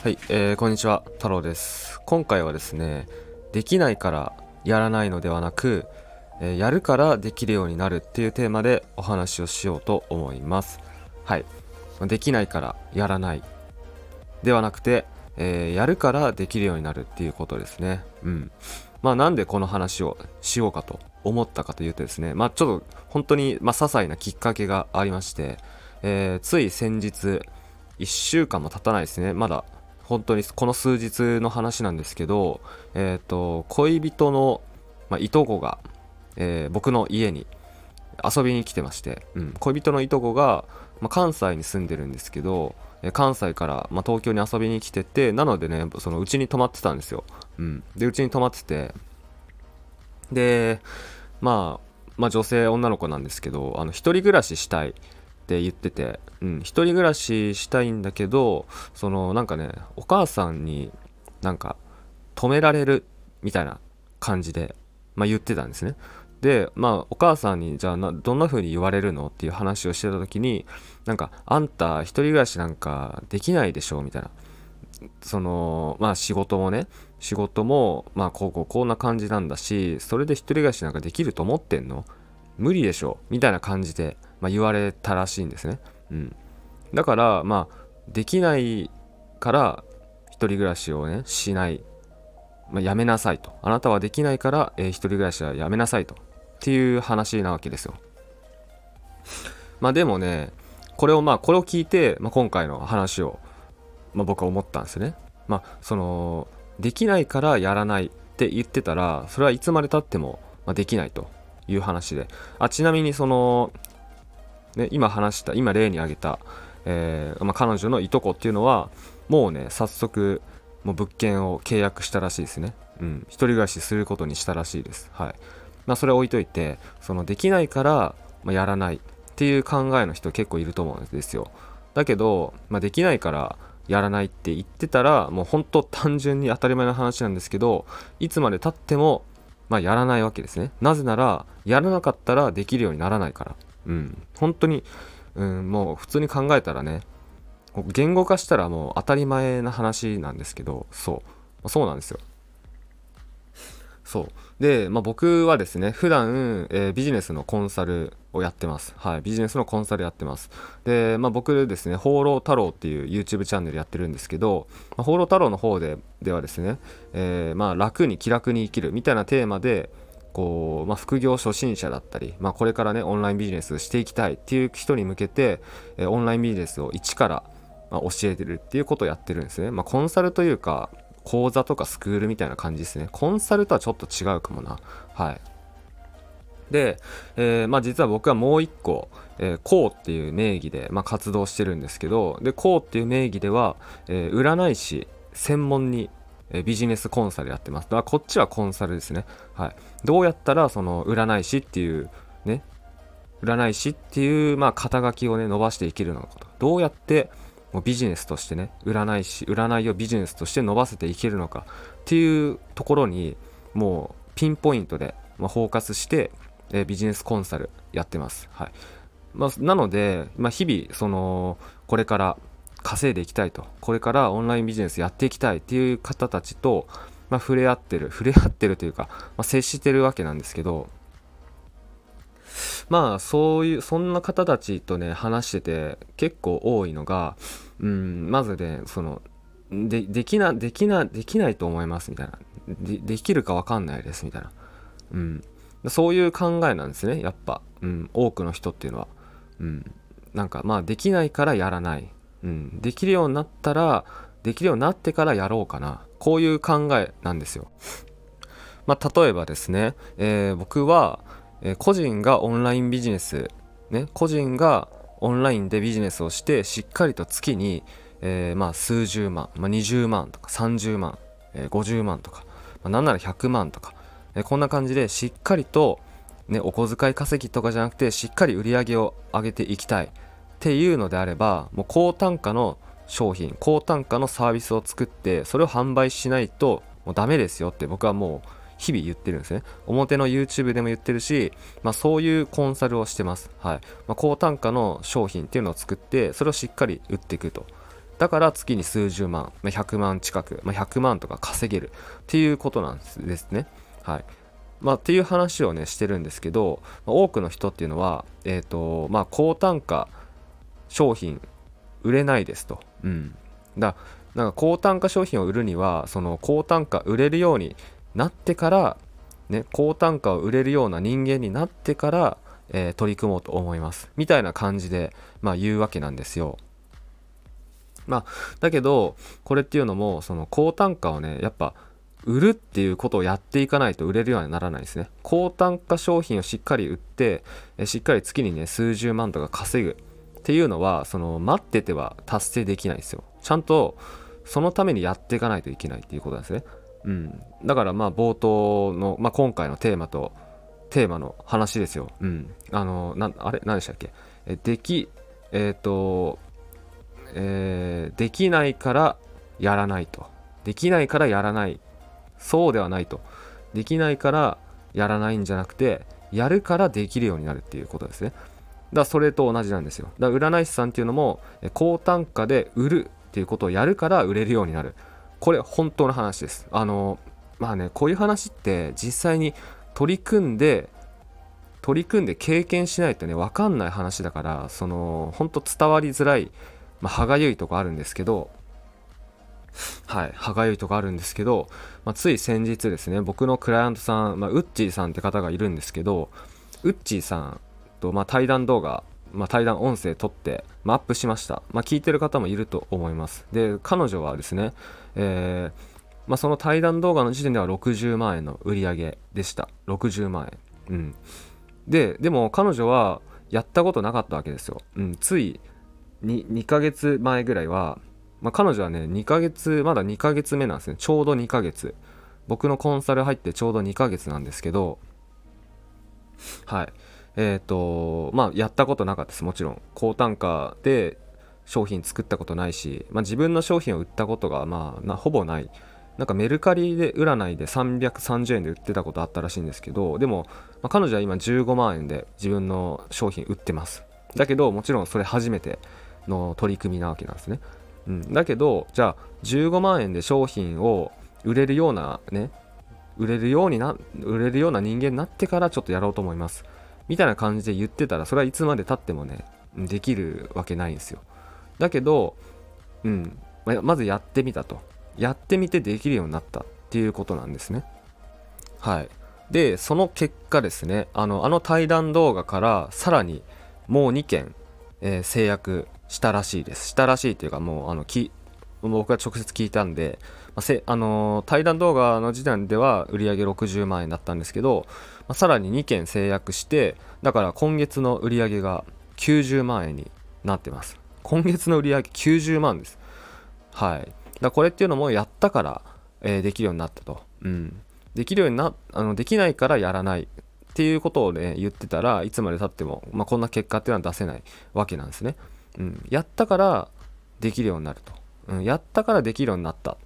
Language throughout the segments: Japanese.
はい、えー、こんにちは太郎です。今回はですねできないからやらないのではなく、えー、やるからできるようになるっていうテーマでお話をしようと思います。はいできないからやらないではなくて、えー、やるからできるようになるっていうことですね。うん。まあなんでこの話をしようかと思ったかというとですねまあちょっと本当にまあ些細なきっかけがありまして、えー、つい先日1週間も経たないですね。まだ本当にこの数日の話なんですけど、えっ、ー、と、恋人の、まあ、いとこが、えー、僕の家に遊びに来てまして、うん、恋人のいとこが、まあ、関西に住んでるんですけど、えー、関西から、まあ、東京に遊びに来てて、なのでね、そのうちに泊まってたんですよ。うん。で、うちに泊まってて、で、まあ、まあ女性、女の子なんですけど、あの、一人暮らししたい。って言ってて、うん、一人暮らししたいんだけど、そのなんかね、お母さんになんか止められるみたいな感じで、まあ、言ってたんですね。で、まあ、お母さんに、じゃあな、どんな風に言われるのっていう話をしてた時に、なんか、あんた一人暮らしなんかできないでしょみたいな。その、まあ仕事もね、仕事も、まあこうこうこんな感じなんだし、それで一人暮らしなんかできると思ってんの？無理でしょ？みたいな感じで、まあ、言われたらしいんですね。うん、だからまあできないから一人暮らしをねしない、まあ、やめなさいとあなたはできないから、えー、一人暮らしはやめなさいとっていう話なわけですよ。まあでもねこれをまあこれを聞いて、まあ、今回の話を、まあ、僕は思ったんですね。まあそのできないからやらないって言ってたらそれはいつまでたっても、ま、できないという話であちなみにそのね、今話した今例に挙げた、えー、まあ、彼女のいとこっていうのはもうね早速もう物件を契約したらしいですね。うん。一人暮らしすることにしたらしいです。はい。まあそれ置いといてそのできないから、まあ、やらないっていう考えの人結構いると思うんですよ。だけど、まあ、できないからやらないって言ってたらもう本当単純に当たり前の話なんですけどいつまでたってもまあ、やらないわけですね。なぜならやらなかったらできるようにならないから。うん、本当に、うん、もう普通に考えたらね言語化したらもう当たり前な話なんですけどそう。そうなんですよ。そう。で、まあ、僕はですね普段、えー、ビジネスのコンサルをやってます。はいビジネスのコンサルやってます。で、まあ、僕ですね放浪太郎っていう YouTube チャンネルやってるんですけど、まあ、放浪太郎の方でではですね、えー、まあ楽に気楽に生きるみたいなテーマでこう、まあ、副業初心者だったり、まあ、これからねオンラインビジネスしていきたいっていう人に向けて、えオンラインビジネスを一から、ま教えてるっていうことをやってるんですね、まあ、コンサルというか講座とかスクールみたいな感じですね。コンサルとはちょっと違うかもな。はい。で、えー、まあ、実は僕はもう一個、えー、こうっていう名義で、まあ、活動してるんですけどでこうっていう名義では、えー、占い師専門にえビジネスコンサルやってます。だからこっちはコンサルですね。はい。どうやったらその占い師っていうね、占い師っていうまあ肩書きをね伸ばしていけるのかと。どうやってもうビジネスとしてね、占い師、占いをビジネスとして伸ばせていけるのかっていうところにもうピンポイントで、まあ、フォーカスして、えビジネスコンサルやってます。はい。まあ、なので、まあ、日々そのこれから稼いでいきたいと。これからオンラインビジネスやっていきたいっていう方たちと、まあ、触れ合ってる触れ合ってるというか、まあ、接してるわけなんですけどまあそういうそんな方たちとね話してて結構多いのがうんまずねそのでできなできなできないと思いますみたいな。でできるか分かんないですみたいな。うん。そういう考えなんですねやっぱ、うん、多くの人っていうのは、うん、なんかまあできないからやらない。うん、できるようになったらできるようになってからやろうかなこういう考えなんですよ。まあ、例えばですね、えー、僕は、えー、個人がオンラインビジネス、ね、個人がオンラインでビジネスをしてしっかりと月に、えー、まあ数十万、まあ、20万とか30万、えー、50万とか、まあ、なんなら100万とか、えー、こんな感じでしっかりと、ね、お小遣い稼ぎとかじゃなくてしっかり売り上げを上げていきたい。っていうのであればもう高単価の商品高単価のサービスを作ってそれを販売しないともうダメですよって僕はもう日々言ってるんですね。表の YouTube でも言ってるし、まあ、そういうコンサルをしてます、はい。まあ、高単価の商品っていうのを作ってそれをしっかり売っていくと。だから月に数十万、まあ、100万近く、まあ、100万とか稼げるっていうことなんですね。はい。まあ、っていう話をねしてるんですけど、ま、多くの人っていうのは、えーとまあ、高単価商品売れないですと。うん、だなんか高単価商品を売るにはその高単価売れるようになってから、ね、高単価を売れるような人間になってから、えー、取り組もうと思いますみたいな感じで、まあ、言うわけなんですよ。まあ、だけどこれっていうのもその高単価をねやっぱ売るっていうことをやっていかないと売れるようにならないですね。高単価商品をしっかり売って、えしっかり月にね数十万とか稼ぐっていうのはその待ってては達成できないですよ。ちゃんとそのためにやっていかないといけないっていうことなんですね。うん、だからまあ冒頭の、まあ、今回のテーマとテーマの話ですよ。うん、あのなあれ何でしたっけ？えできえっ、ー、と、えー、できないからやらないと。できないからやらないそうではないとできないからやらないんじゃなくてやるからできるようになるっていうことですねだそれと同じなんですよ。だ占い師さんっていうのも高単価で売るっていうことをやるから売れるようになる。これ本当の話です。あのまあねこういう話って実際に取り組んで取り組んで経験しないとね分かんない話だからその本当伝わりづらい、まあ、歯がゆいとこあるんですけどはい、歯がゆいとかあるんですけど、まあ、つい先日ですね、僕のクライアントさん、まあ、ウッチーさんって方がいるんですけど、ウッチーさんと、まあ、対談動画、まあ、対談音声撮って、まあ、アップしました。ま、聞いてる方もいると思います。で、彼女はですね、えーま、その対談動画の時点では60万円の売り上げでした。60万円。うん。で、でも彼女はやったことなかったわけですよ。うん、つい 2, 2ヶ月前ぐらいは、まあ、彼女はね、2ヶ月、まだ2ヶ月目なんですね。ちょうど2ヶ月。僕のコンサル入ってちょうど2ヶ月なんですけど、はい。えっ、ー、と、まあ、やったことなかったです。もちろん。高単価で商品作ったことないし、まあ、自分の商品を売ったことが、まあ、ほぼない。なんかメルカリで占いで330円で売ってたことあったらしいんですけど、でも、まあ、彼女は今15万円で自分の商品売ってます。だけど、もちろんそれ初めての取り組みなわけなんですね。うん、だけどじゃあ15万円で商品を売れるようなね売れるようにな売れるような人間になってからちょっとやろうと思いますみたいな感じで言ってたらそれはいつまでたってもねできるわけないんですよ。だけどうんまずやってみたと。やってみてできるようになったっていうことなんですね。はい。でその結果ですねあのあの対談動画からさらにもう2件、えー、制約したらしいです。したらしいっていうか、もう、あの、き僕が直接聞いたんで、まあ、あのー、対談動画の時点では売り上げ60万円だったんですけど、まあ、さらに2件制約して、だから今月の売り上げが90万円になってます。今月の売り上げ90万です。はい。だこれっていうのもやったから、えー、できるようになったと。うん。できるようにな、あの、できないからやらないっていうことをね、言ってたらいつまでたっても、まあ、こんな結果っていうのは出せないわけなんですね。うん、やったからできるようになると、うん、やったからできるようになったっ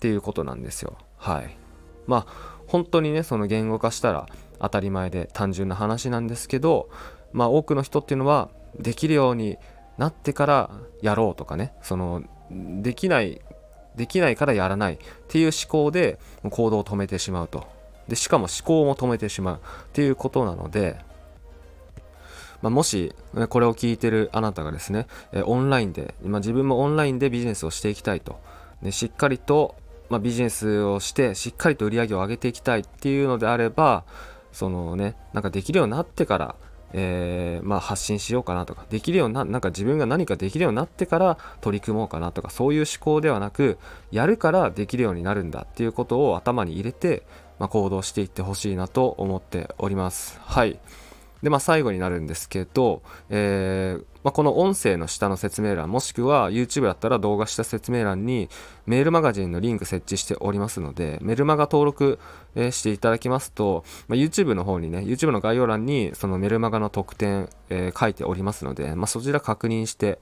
ていうことなんですよ。はい。まあ本当にねその言語化したら当たり前で単純な話なんですけどまあ多くの人っていうのはできるようになってからやろうとかねそのできないできないからやらないっていう思考で行動を止めてしまうと。でしかも思考も止めてしまうっていうことなのでまあ、もし、これを聞いてるあなたがですね、えオンラインで、まあ、自分もオンラインでビジネスをしていきたいと、でしっかりと、まあ、ビジネスをして、しっかりと売り上げを上げていきたいっていうのであれば、そのね、なんかできるようになってから、えー、まあ、発信しようかなとか、できるような、なんか自分が何かできるようになってから取り組もうかなとか、そういう思考ではなく、やるからできるようになるんだっていうことを頭に入れて、まあ、行動していってほしいなと思っております。はい。で、まあ、最後になるんですけど、えー、まあ、この音声の下の説明欄、もしくは YouTube だったら動画下説明欄にメールマガジンのリンク設置しておりますので、メルマガ登録、えー、していただきますと、まあ、YouTube の方にね、YouTube の概要欄にそのメルマガの特典、えー、書いておりますので、まあ、そちら確認して、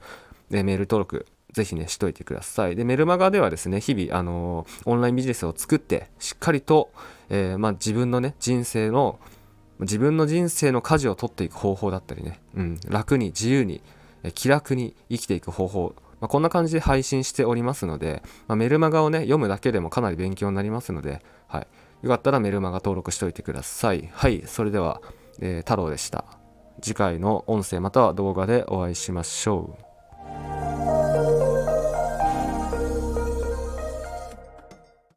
えメール登録ぜひね、しといてください。で、メルマガではですね、日々、あのー、オンラインビジネスを作って、しっかりと、え、まあ、自分のね、人生の自分の人生の舵を取っていく方法だったりね、うん、楽に自由に気楽に生きていく方法。まあ、こんな感じで配信しておりますので、まあ、メルマガをね読むだけでもかなり勉強になりますので、はい、よかったらメルマガ登録しておいてください。はい。それでは、えー、太郎でした。次回の音声または動画でお会いしましょう。